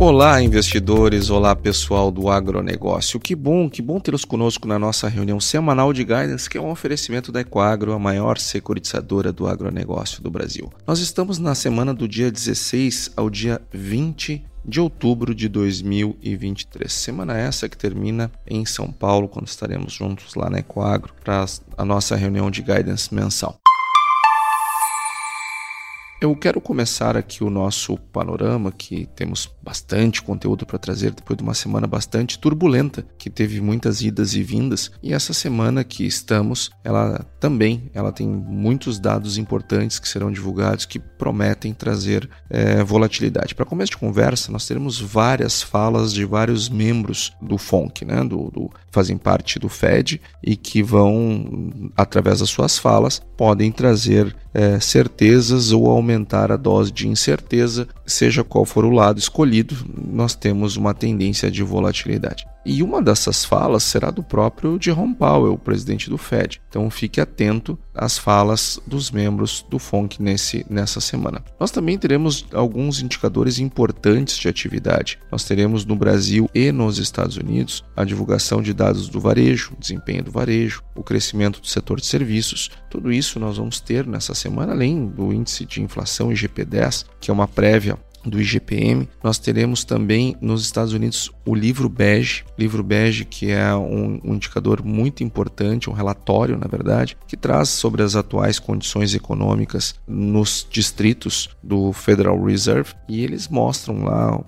Olá, investidores! Olá, pessoal do agronegócio. Que bom, que bom tê-los conosco na nossa reunião semanal de guidance, que é um oferecimento da Ecoagro, a maior securitizadora do agronegócio do Brasil. Nós estamos na semana do dia 16 ao dia 20 de outubro de 2023. Semana essa que termina em São Paulo, quando estaremos juntos lá na Ecoagro para a nossa reunião de guidance mensal. Eu quero começar aqui o nosso panorama, que temos bastante conteúdo para trazer depois de uma semana bastante turbulenta, que teve muitas idas e vindas. E essa semana que estamos, ela também, ela tem muitos dados importantes que serão divulgados que prometem trazer é, volatilidade. Para começo de conversa, nós teremos várias falas de vários membros do FONC, né, do, do fazem parte do Fed e que vão, através das suas falas, podem trazer é, certezas ou aumentar a dose de incerteza, seja qual for o lado escolhido, nós temos uma tendência de volatilidade. E uma dessas falas será do próprio Jerome Powell, o presidente do Fed. Então fique atento às falas dos membros do FONC nesse, nessa semana. Nós também teremos alguns indicadores importantes de atividade. Nós teremos no Brasil e nos Estados Unidos a divulgação de dados do varejo, desempenho do varejo, o crescimento do setor de serviços. Tudo isso nós vamos ter nessa semana, além do índice de inflação IGP-10, que é uma prévia do IGPM. Nós teremos também nos Estados Unidos o livro bege, livro bege que é um, um, indicador muito importante, um relatório, na verdade, que traz sobre as atuais condições econômicas nos distritos do Federal Reserve e eles mostram lá,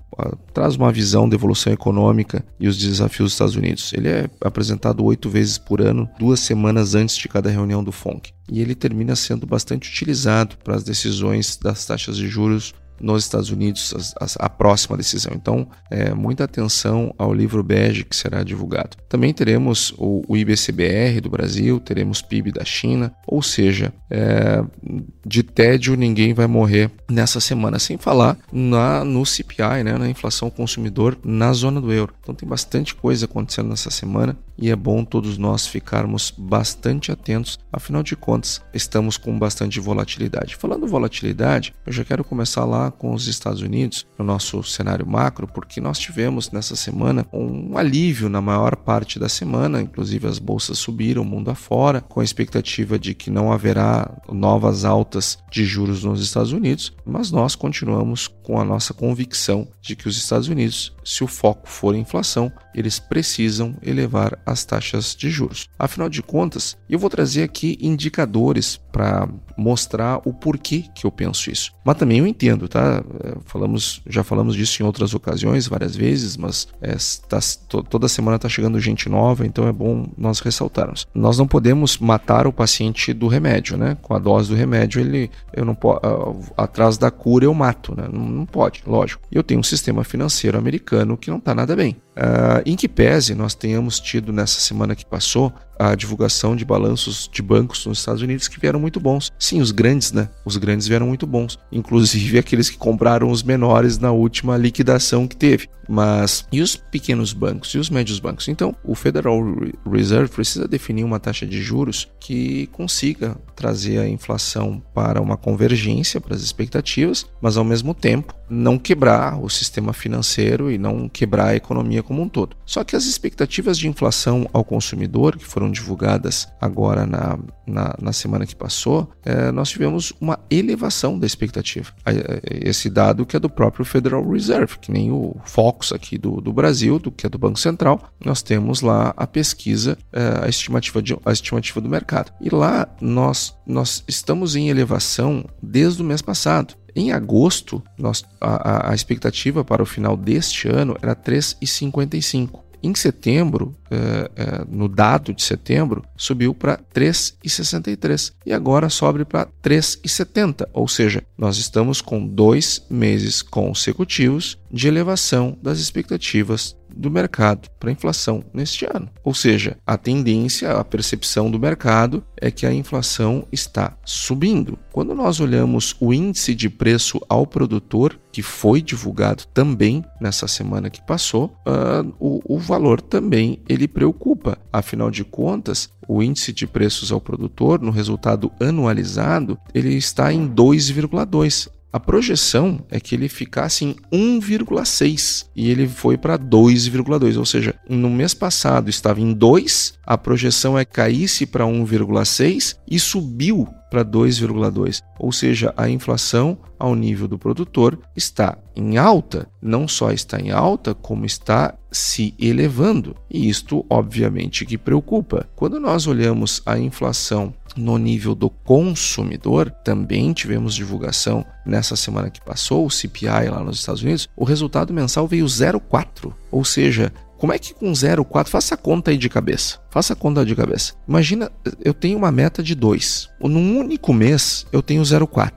traz uma visão da evolução econômica e os desafios dos Estados Unidos. Ele é apresentado oito vezes por ano, duas semanas antes de cada reunião do FONC. E ele termina sendo bastante utilizado para as decisões das taxas de juros nos Estados Unidos a, a, a próxima decisão. Então, é, muita atenção ao livro bege que será divulgado. Também teremos o, o IBCBR do Brasil, teremos PIB da China, ou seja, é, de tédio ninguém vai morrer nessa semana, sem falar na, no CPI, né, na inflação consumidor na zona do euro. Então tem bastante coisa acontecendo nessa semana e é bom todos nós ficarmos bastante atentos, afinal de contas, estamos com bastante volatilidade. Falando volatilidade, eu já quero começar lá com os Estados Unidos, no nosso cenário macro, porque nós tivemos nessa semana um alívio na maior parte da semana, inclusive as bolsas subiram mundo afora, com a expectativa de que não haverá novas altas de juros nos Estados Unidos, mas nós continuamos com a nossa convicção de que os Estados Unidos, se o foco for inflação, eles precisam elevar as taxas de juros. Afinal de contas, eu vou trazer aqui indicadores para mostrar o porquê que eu penso isso. Mas também eu entendo, tá? É, falamos, já falamos disso em outras ocasiões, várias vezes, mas é, tá, toda semana está chegando gente nova, então é bom nós ressaltarmos. Nós não podemos matar o paciente do remédio, né? Com a dose do remédio, ele, eu não posso, atrás da cura eu mato, né? Não, não pode, lógico. Eu tenho um sistema financeiro americano que não está nada bem. Uh, em que pese nós tenhamos tido nessa semana que passou a divulgação de balanços de bancos nos Estados Unidos que vieram muito bons. Sim, os grandes, né? Os grandes vieram muito bons. Inclusive aqueles que compraram os menores na última liquidação que teve. Mas e os pequenos bancos e os médios bancos? Então, o Federal Reserve precisa definir uma taxa de juros que consiga trazer a inflação para uma convergência para as expectativas, mas ao mesmo tempo não quebrar o sistema financeiro e não quebrar a economia como um todo. Só que as expectativas de inflação ao consumidor que foram divulgadas agora na, na, na semana que passou, é, nós tivemos uma elevação da expectativa. Esse dado que é do próprio Federal Reserve, que nem o Focus aqui do, do Brasil, do que é do Banco Central, nós temos lá a pesquisa, é, a, estimativa de, a estimativa do mercado. E lá nós, nós estamos em elevação desde o mês passado. Em agosto, nós, a, a, expectativa para o final deste ano era 3,55. Em setembro, é, é, no dado de setembro, subiu para 3,63 e agora sobe para 3,70, ou seja, nós estamos com dois meses consecutivos de elevação das expectativas do mercado para a inflação neste ano. Ou seja, a tendência, a percepção do mercado é que a inflação está subindo. Quando nós olhamos o índice de preço ao produtor, que foi divulgado também nessa semana que passou, uh, o, o valor também ele preocupa. Afinal de contas, o índice de preços ao produtor, no resultado anualizado, ele está em 2,2. A projeção é que ele ficasse em 1,6 e ele foi para 2,2, ou seja, no mês passado estava em 2, a projeção é que caísse para 1,6 e subiu para 2,2. Ou seja, a inflação ao nível do produtor está em alta, não só está em alta, como está se elevando. E isto, obviamente, que preocupa. Quando nós olhamos a inflação no nível do consumidor, também tivemos divulgação nessa semana que passou, o CPI lá nos Estados Unidos, o resultado mensal veio 0,4, ou seja, como é que com 0,4, faça a conta aí de cabeça. Faça a conta de cabeça. Imagina, eu tenho uma meta de 2. Num único mês, eu tenho 0,4.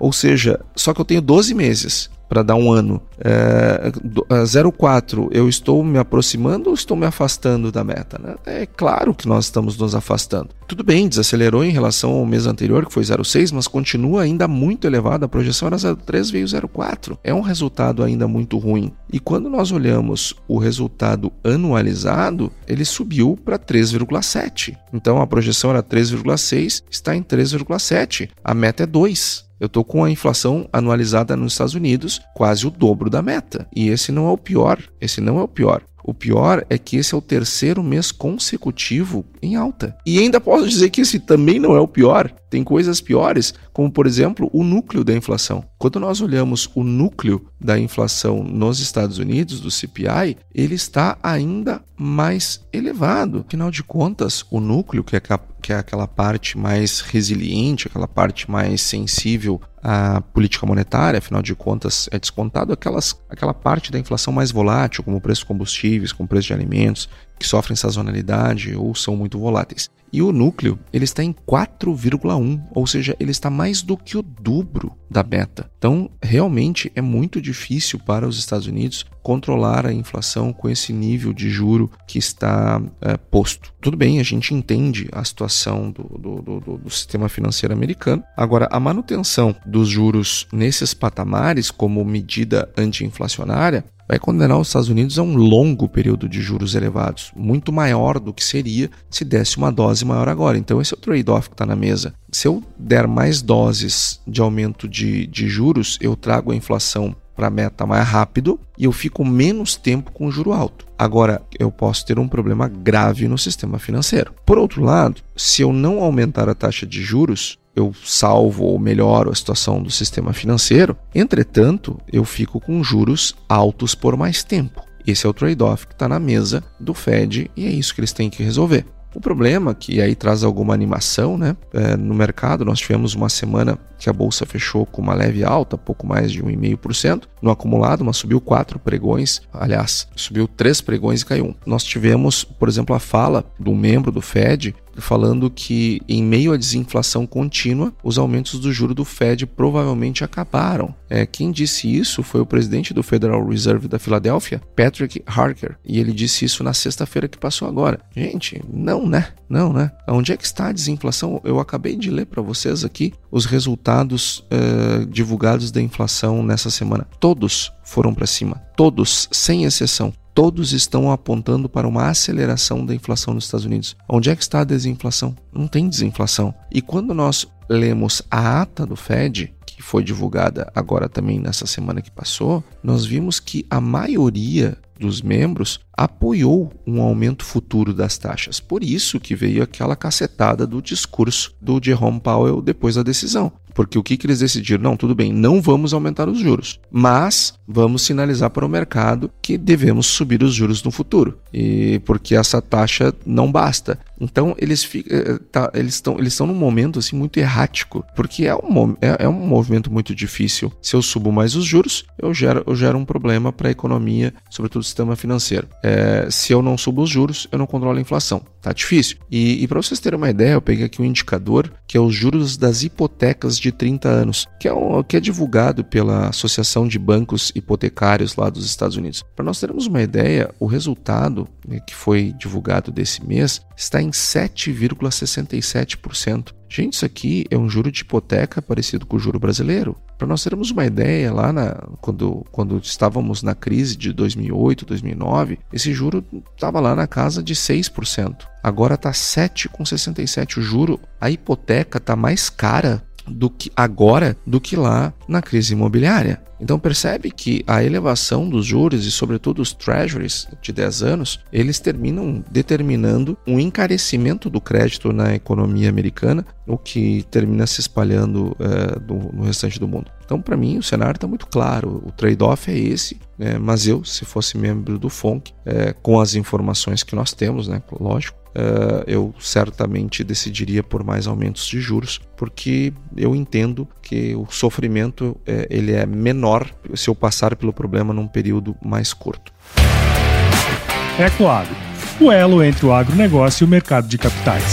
Ou seja, só que eu tenho 12 meses para dar um ano. É, 0,4, eu estou me aproximando ou estou me afastando da meta? Né? É claro que nós estamos nos afastando. Tudo bem, desacelerou em relação ao mês anterior, que foi 0,6, mas continua ainda muito elevado. A projeção era 0,3, veio 0,4. É um resultado ainda muito ruim. E quando nós olhamos o resultado anualizado, ele subiu para 3,7. Então a projeção era 3,6, está em 3,7. A meta é 2. Eu estou com a inflação anualizada nos Estados Unidos quase o dobro da meta. E esse não é o pior. Esse não é o pior. O pior é que esse é o terceiro mês consecutivo em alta. E ainda posso dizer que esse também não é o pior. Tem coisas piores, como por exemplo o núcleo da inflação. Quando nós olhamos o núcleo da inflação nos Estados Unidos, do CPI, ele está ainda mais elevado. Afinal de contas, o núcleo, que é, que é aquela parte mais resiliente, aquela parte mais sensível a política monetária, afinal de contas, é descontado aquelas, aquela parte da inflação mais volátil, como o preço de combustíveis, como o preço de alimentos, que sofrem sazonalidade ou são muito voláteis. E o núcleo, ele está em 4,1, ou seja, ele está mais do que o dobro da meta. Então, realmente é muito difícil para os Estados Unidos controlar a inflação com esse nível de juro que está é, posto. Tudo bem, a gente entende a situação do, do, do, do sistema financeiro americano. Agora, a manutenção dos juros nesses patamares como medida anti-inflacionária vai condenar os Estados Unidos a um longo período de juros elevados, muito maior do que seria se desse uma dose maior agora. Então, esse é o trade-off que está na mesa. Se eu der mais doses de aumento de, de juros, eu trago a inflação para meta mais rápido e eu fico menos tempo com juro alto. Agora, eu posso ter um problema grave no sistema financeiro. Por outro lado, se eu não aumentar a taxa de juros, eu salvo ou melhoro a situação do sistema financeiro. Entretanto, eu fico com juros altos por mais tempo. Esse é o trade-off que está na mesa do Fed e é isso que eles têm que resolver. O problema, que aí traz alguma animação né? É, no mercado, nós tivemos uma semana que a bolsa fechou com uma leve alta, pouco mais de 1,5%. No acumulado, mas subiu quatro pregões, aliás, subiu três pregões e caiu um. Nós tivemos, por exemplo, a fala do membro do Fed falando que, em meio à desinflação contínua, os aumentos do juro do Fed provavelmente acabaram. É, quem disse isso foi o presidente do Federal Reserve da Filadélfia, Patrick Harker, e ele disse isso na sexta-feira que passou agora. Gente, não, né? Não, né? Onde é que está a desinflação? Eu acabei de ler para vocês aqui os resultados uh, divulgados da inflação nessa semana. Todos foram para cima, todos, sem exceção todos estão apontando para uma aceleração da inflação nos Estados Unidos. Onde é que está a desinflação? Não tem desinflação. E quando nós lemos a ata do Fed, que foi divulgada agora também nessa semana que passou, nós vimos que a maioria dos membros apoiou um aumento futuro das taxas. Por isso que veio aquela cacetada do discurso do Jerome Powell depois da decisão. Porque o que, que eles decidiram? Não, tudo bem, não vamos aumentar os juros, mas vamos sinalizar para o mercado que devemos subir os juros no futuro. E porque essa taxa não basta. Então eles ficam, eh, tá, estão eles num momento assim muito errático, porque é um, é, é, um movimento muito difícil. Se eu subo mais os juros, eu gero, eu gero um problema para a economia, sobretudo o sistema financeiro. É, se eu não subo os juros, eu não controlo a inflação. Tá difícil. E, e para vocês terem uma ideia, eu peguei aqui um indicador que é os juros das hipotecas de 30 anos, que é, um, que é divulgado pela Associação de Bancos Hipotecários lá dos Estados Unidos. Para nós termos uma ideia, o resultado né, que foi divulgado desse mês está em 7,67%. Gente, isso aqui é um juro de hipoteca parecido com o juro brasileiro. Para nós termos uma ideia, lá na, quando, quando estávamos na crise de 2008, 2009, esse juro estava lá na casa de 6%. Agora está 7,67%. O juro, a hipoteca está mais cara do que agora do que lá na crise imobiliária. Então percebe que a elevação dos juros e sobretudo os treasuries de 10 anos, eles terminam determinando um encarecimento do crédito na economia americana, o que termina se espalhando é, do, no restante do mundo. Então para mim o cenário está muito claro, o trade-off é esse, né? mas eu, se fosse membro do FONC, é, com as informações que nós temos, né, lógico, uh, eu certamente decidiria por mais aumentos de juros, porque eu entendo que o sofrimento uh, ele é menor se eu passar pelo problema num período mais curto. Ecoagro, o elo entre o agronegócio e o mercado de capitais.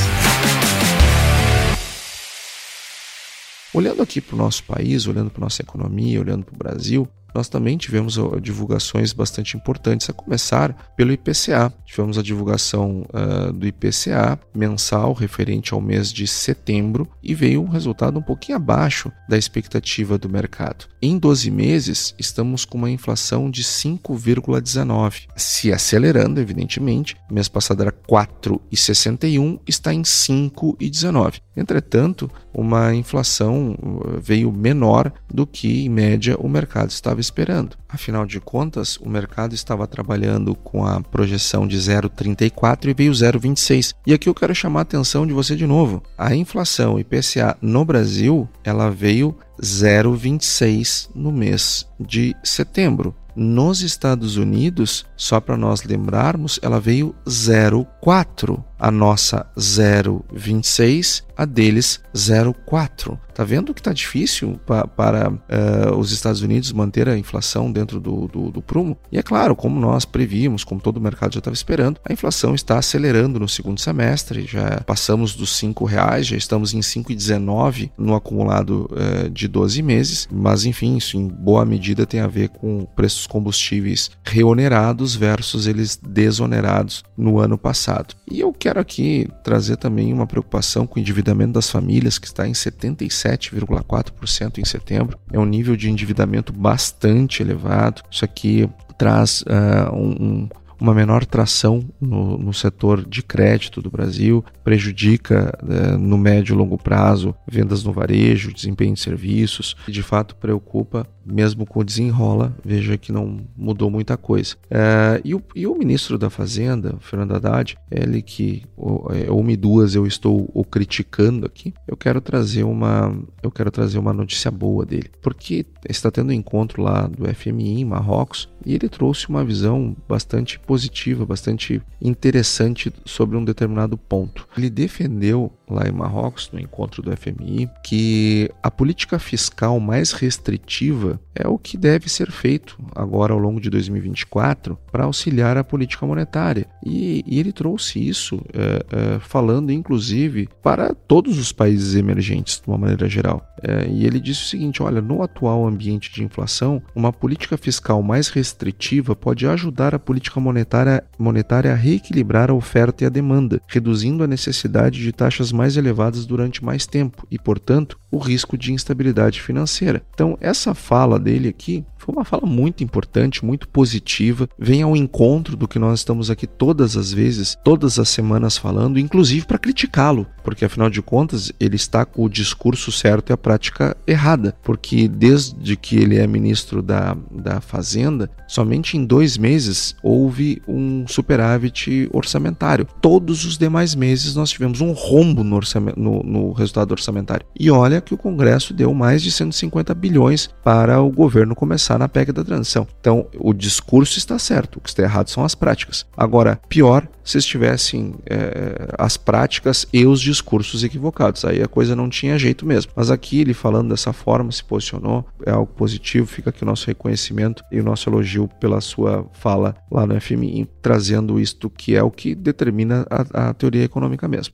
Olhando aqui para o nosso país, olhando para a nossa economia, olhando para o Brasil, nós também tivemos divulgações bastante importantes, a começar pelo IPCA. Tivemos a divulgação uh, do IPCA mensal referente ao mês de setembro e veio um resultado um pouquinho abaixo da expectativa do mercado. Em 12 meses, estamos com uma inflação de 5,19, se acelerando, evidentemente. Mês passado era 4,61, está em 5,19. Entretanto, uma inflação veio menor do que, em média, o mercado estava esperando. Afinal de contas, o mercado estava trabalhando com a projeção de 0,34 e veio 0,26. E aqui eu quero chamar a atenção de você de novo. A inflação IPCA no Brasil, ela veio 0,26 no mês de setembro. Nos Estados Unidos, só para nós lembrarmos, ela veio 0,4. A nossa 0,26, a deles 0,4. Tá vendo que tá difícil pa para uh, os Estados Unidos manter a inflação dentro do, do, do, prumo? E é claro, como nós prevíamos, como todo o mercado já estava esperando, a inflação está acelerando no segundo semestre. Já passamos dos R$ reais, já estamos em 5,19 no acumulado uh, de 12 meses. Mas enfim, isso em boa medida tem a ver com preços combustíveis reonerados versus eles desonerados no ano passado. E eu quero aqui trazer também uma preocupação com o endividamento das famílias, que está em 77,4% em setembro. É um nível de endividamento bastante elevado. Isso aqui traz uh, um, uma menor tração no, no, setor de crédito do Brasil, prejudica eh, no médio e longo prazo vendas no varejo, desempenho de serviços, e de fato preocupa, mesmo com o desenrola, veja que não mudou muita coisa. Eh, e, o, e, o, ministro da Fazenda, Fernando Haddad, ele que é, uma e duas eu estou o criticando aqui, eu quero trazer uma eu quero trazer uma notícia boa dele, porque está tendo um encontro lá do FMI em Marrocos e ele trouxe uma visão bastante positiva, bastante interessante sobre um determinado ponto. Ele defendeu lá em Marrocos, no encontro do FMI, que a política fiscal mais restritiva é o que deve ser feito agora ao longo de 2024 para auxiliar a política monetária. E, e ele trouxe isso é, é, falando, inclusive, para todos os países emergentes, de uma maneira geral. É, e ele disse o seguinte: olha, no atual ambiente de inflação, uma política fiscal mais restritiva pode ajudar a política monetária, monetária a reequilibrar a oferta e a demanda, reduzindo a necessidade de taxas mais elevadas durante mais tempo e, portanto, o risco de instabilidade financeira. Então, essa fala dele aqui foi uma fala muito importante, muito positiva, vem ao encontro do que nós estamos aqui todas as vezes, todas as semanas falando, inclusive para criticá-lo, porque afinal de contas ele está com o discurso certo e a prática errada, porque desde que ele é ministro da, da Fazenda, somente em dois meses houve um superávit orçamentário. Todos os demais meses nós tivemos um rombo no, no, no resultado orçamentário. E olha que o Congresso deu mais de 150 bilhões para o governo começar na PEC da transição. Então, o discurso está certo, o que está errado são as práticas. Agora, pior se estivessem é, as práticas e os discursos equivocados. Aí a coisa não tinha jeito mesmo. Mas aqui ele falando dessa forma, se posicionou, é algo positivo, fica aqui o nosso reconhecimento e o nosso elogio pela sua fala lá no FMI, trazendo isto que é o que determina a, a teoria econômica mesmo.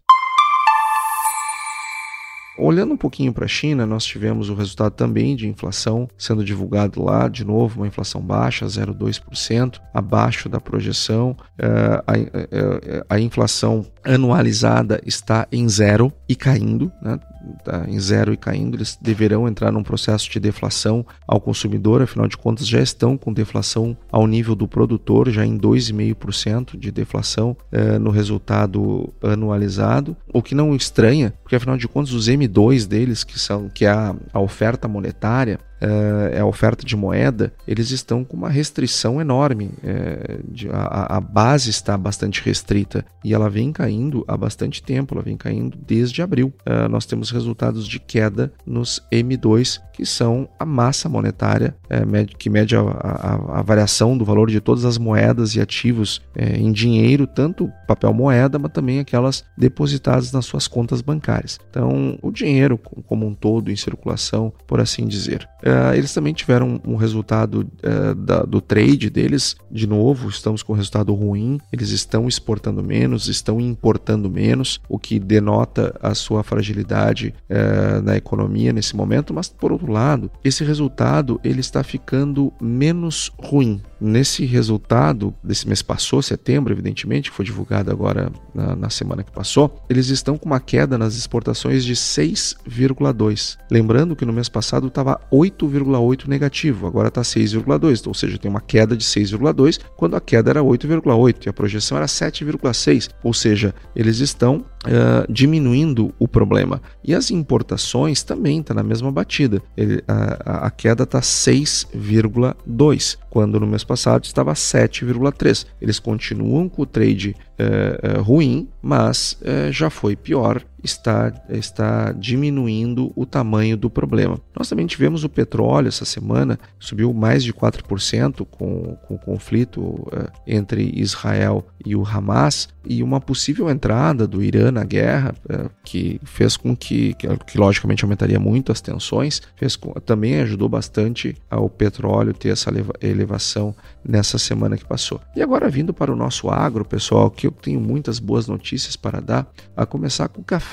Olhando um pouquinho para a China, nós tivemos o resultado também de inflação sendo divulgado lá, de novo, uma inflação baixa, 0,2%, abaixo da projeção. Uh, a, a, a, inflação anualizada está em zero e caindo, né? Está em zero e caindo. Eles deverão entrar num processo de deflação ao consumidor, afinal de contas, já estão com deflação ao nível do produtor, já em 2,5% de deflação uh, no resultado anualizado, o que não estranha, porque afinal de contas, os M2 deles, que são que é a, a oferta monetária, é a oferta de moeda, eles estão com uma restrição enorme. É, de, a, a, base está bastante restrita e ela vem caindo há bastante tempo, ela vem caindo desde abril. É, nós temos resultados de queda nos M2, que são a massa monetária, é, que mede a, a, a, variação do valor de todas as moedas e ativos em dinheiro, tanto papel moeda, mas também aquelas depositadas nas suas contas bancárias. Então, o dinheiro como um todo em circulação, por assim dizer. Uh, eles também tiveram um resultado uh, da, do trade deles, de novo, estamos com um resultado ruim, eles estão exportando menos, estão importando menos, o que denota a sua fragilidade uh, na economia nesse momento, mas por outro lado, esse resultado ele está ficando menos ruim. Nesse resultado desse mês passou, setembro, evidentemente, que foi divulgado agora na, na semana que passou, eles estão com uma queda nas exportações de 6,2. Lembrando que no mês passado estava 8 8,8 negativo, agora está 6,2, ou seja, tem uma queda de 6,2, quando a queda era 8,8 e a projeção era 7,6, ou seja, eles estão uh, diminuindo o problema. E as importações também estão tá na mesma batida, Ele, a, a queda está 6,2, quando no mês passado estava 7,3. Eles continuam com o trade uh, uh, ruim, mas já foi pior está, está diminuindo o tamanho do problema. Nós também tivemos o petróleo essa semana, subiu mais de 4% com, com o conflito uh, entre Israel e o Hamas, e uma possível entrada do Irã na guerra, uh, que fez com que, que, que, logicamente aumentaria muito as tensões, fez com, também ajudou bastante ao petróleo ter essa elevação nessa semana que passou. E agora vindo para o nosso agro, pessoal, que eu tenho muitas boas notícias para dar, a começar com o café.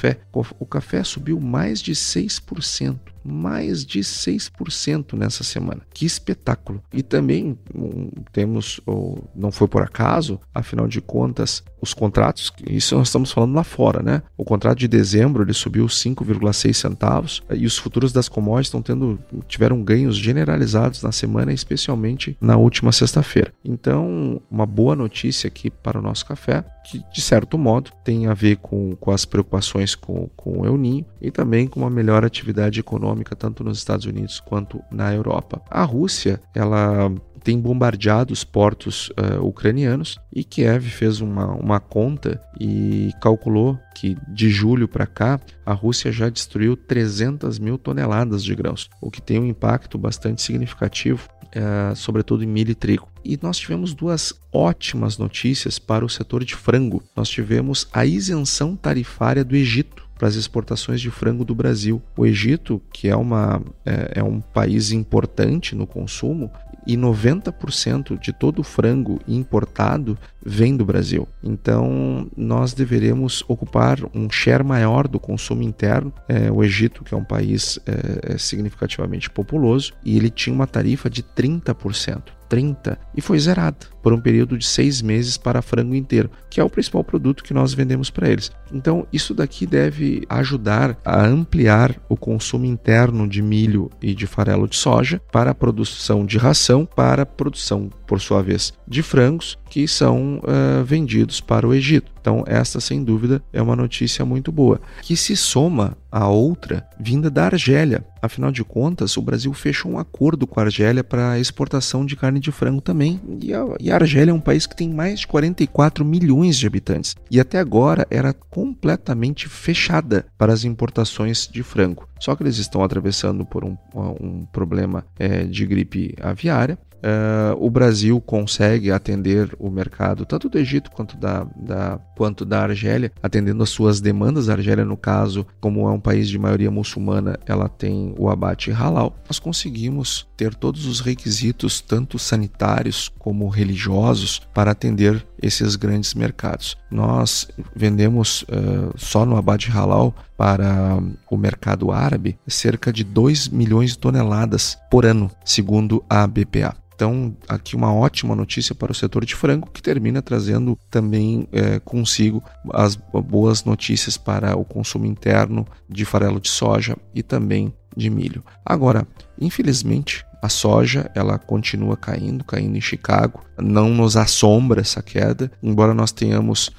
O café subiu mais de 6% mais de 6% nessa semana. Que espetáculo! E também um, temos, ou não foi por acaso, afinal de contas, os contratos, isso nós estamos falando lá fora, né? O contrato de dezembro ele subiu 5,6 centavos e os futuros das commodities estão tendo tiveram ganhos generalizados na semana, especialmente na última sexta-feira. Então, uma boa notícia aqui para o nosso café, que de certo modo tem a ver com, com as preocupações com, com o El Ninho e também com uma melhor atividade econômica tanto nos Estados Unidos quanto na Europa. A Rússia, ela tem bombardeado os portos uh, ucranianos e Kiev fez uma, uma conta e calculou que de julho para cá a Rússia já destruiu 300 mil toneladas de grãos, o que tem um impacto bastante significativo, uh, sobretudo em milho e trigo. E nós tivemos duas ótimas notícias para o setor de frango. Nós tivemos a isenção tarifária do Egito para as exportações de frango do Brasil. O Egito, que é, uma, é, é um país importante no consumo, e 90% de todo o frango importado vem do Brasil. Então, nós deveremos ocupar um share maior do consumo interno. É, o Egito, que é um país é, é significativamente populoso, e ele tinha uma tarifa de 30%. 30 e foi zerada por um período de seis meses para frango inteiro, que é o principal produto que nós vendemos para eles. Então, isso daqui deve ajudar a ampliar o consumo interno de milho e de farelo de soja para a produção de ração, para a produção, por sua vez, de frangos que são uh, vendidos para o Egito. Então, esta, sem dúvida, é uma notícia muito boa, que se soma a outra vinda da Argélia. Afinal de contas, o Brasil fechou um acordo com a Argélia para exportação de carne de frango também. E a, e a Argélia é um país que tem mais de 44 milhões de habitantes e até agora era completamente fechada para as importações de frango. Só que eles estão atravessando por um, um problema é, de gripe aviária Uh, o Brasil consegue atender o mercado tanto do Egito quanto da, da, quanto da Argélia, atendendo as suas demandas. A Argélia, no caso, como é um país de maioria muçulmana, ela tem o abate halal. Nós conseguimos ter todos os requisitos, tanto sanitários como religiosos, para atender esses grandes mercados. Nós vendemos uh, só no abate halal para o mercado árabe cerca de 2 milhões de toneladas por ano, segundo a BPA. Então, aqui uma ótima notícia para o setor de frango, que termina trazendo também é, consigo as boas notícias para o consumo interno de farelo de soja e também de milho. Agora, infelizmente, a soja ela continua caindo, caindo em Chicago. Não nos assombra essa queda, embora nós tenhamos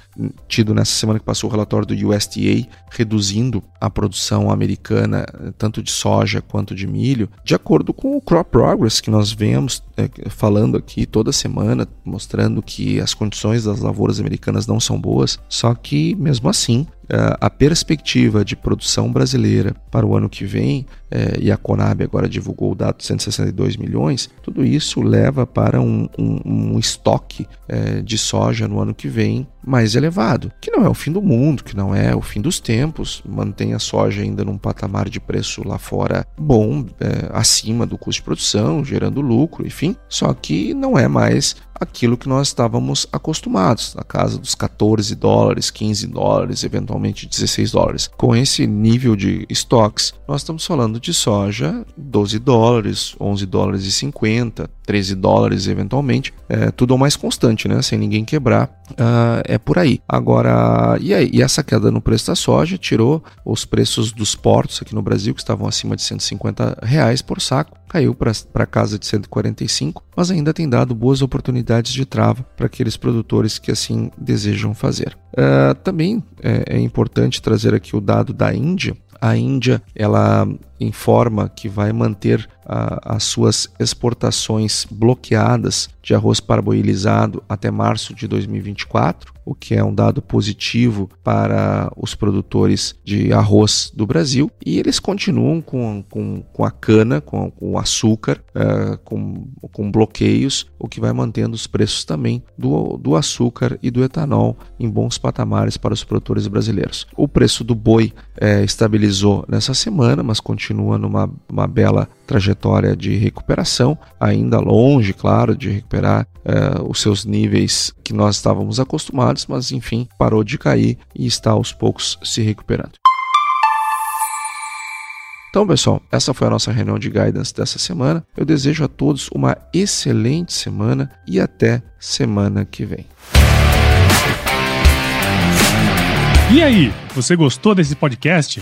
tido nessa semana que passou o relatório do USDA reduzindo a produção americana tanto de soja quanto de milho, de acordo com o Crop Progress que nós vemos é, falando aqui toda semana, mostrando que as condições das lavouras americanas não são boas. Só que mesmo assim a perspectiva de produção brasileira para o ano que vem, é, e a Conab agora divulgou o dado de 162 milhões, tudo isso leva para um, um, um estoque é, de soja no ano que vem mais elevado, que não é o fim do mundo, que não é o fim dos tempos, mantém a soja ainda num patamar de preço lá fora bom, é, acima do custo de produção, gerando lucro, enfim, só que não é mais aquilo que nós estávamos acostumados, na casa dos 14 dólares, 15 dólares, eventualmente 16 dólares. Com esse nível de estoques, nós estamos falando de soja 12 dólares, 11 dólares e 50, 13 dólares eventualmente, é, tudo mais constante, né? Sem ninguém quebrar, uh, é por aí. Agora, e aí? E essa queda no preço da soja tirou os preços dos portos aqui no Brasil, que estavam acima de 150 reais por saco, caiu para casa de 145, mas ainda tem dado boas oportunidades de trava para aqueles produtores que assim desejam fazer. Uh, também é, é importante trazer aqui o dado da Índia. A Índia ela informa que vai manter as suas exportações bloqueadas de arroz parboilizado até março de 2024, o que é um dado positivo para os produtores de arroz do Brasil. E eles continuam com, com, com a cana, com, com o açúcar, uh, com, com bloqueios, o que vai mantendo os preços também do, do açúcar e do etanol em bons patamares para os produtores brasileiros. O preço do boi uh, estabilizou nessa semana, mas continua numa uma bela trajetória de recuperação, ainda longe, claro, de recuperar uh, os seus níveis que nós estávamos acostumados, mas enfim, parou de cair e está aos poucos se recuperando. Então, pessoal, essa foi a nossa reunião de guidance dessa semana. Eu desejo a todos uma excelente semana e até semana que vem. E aí, você gostou desse podcast?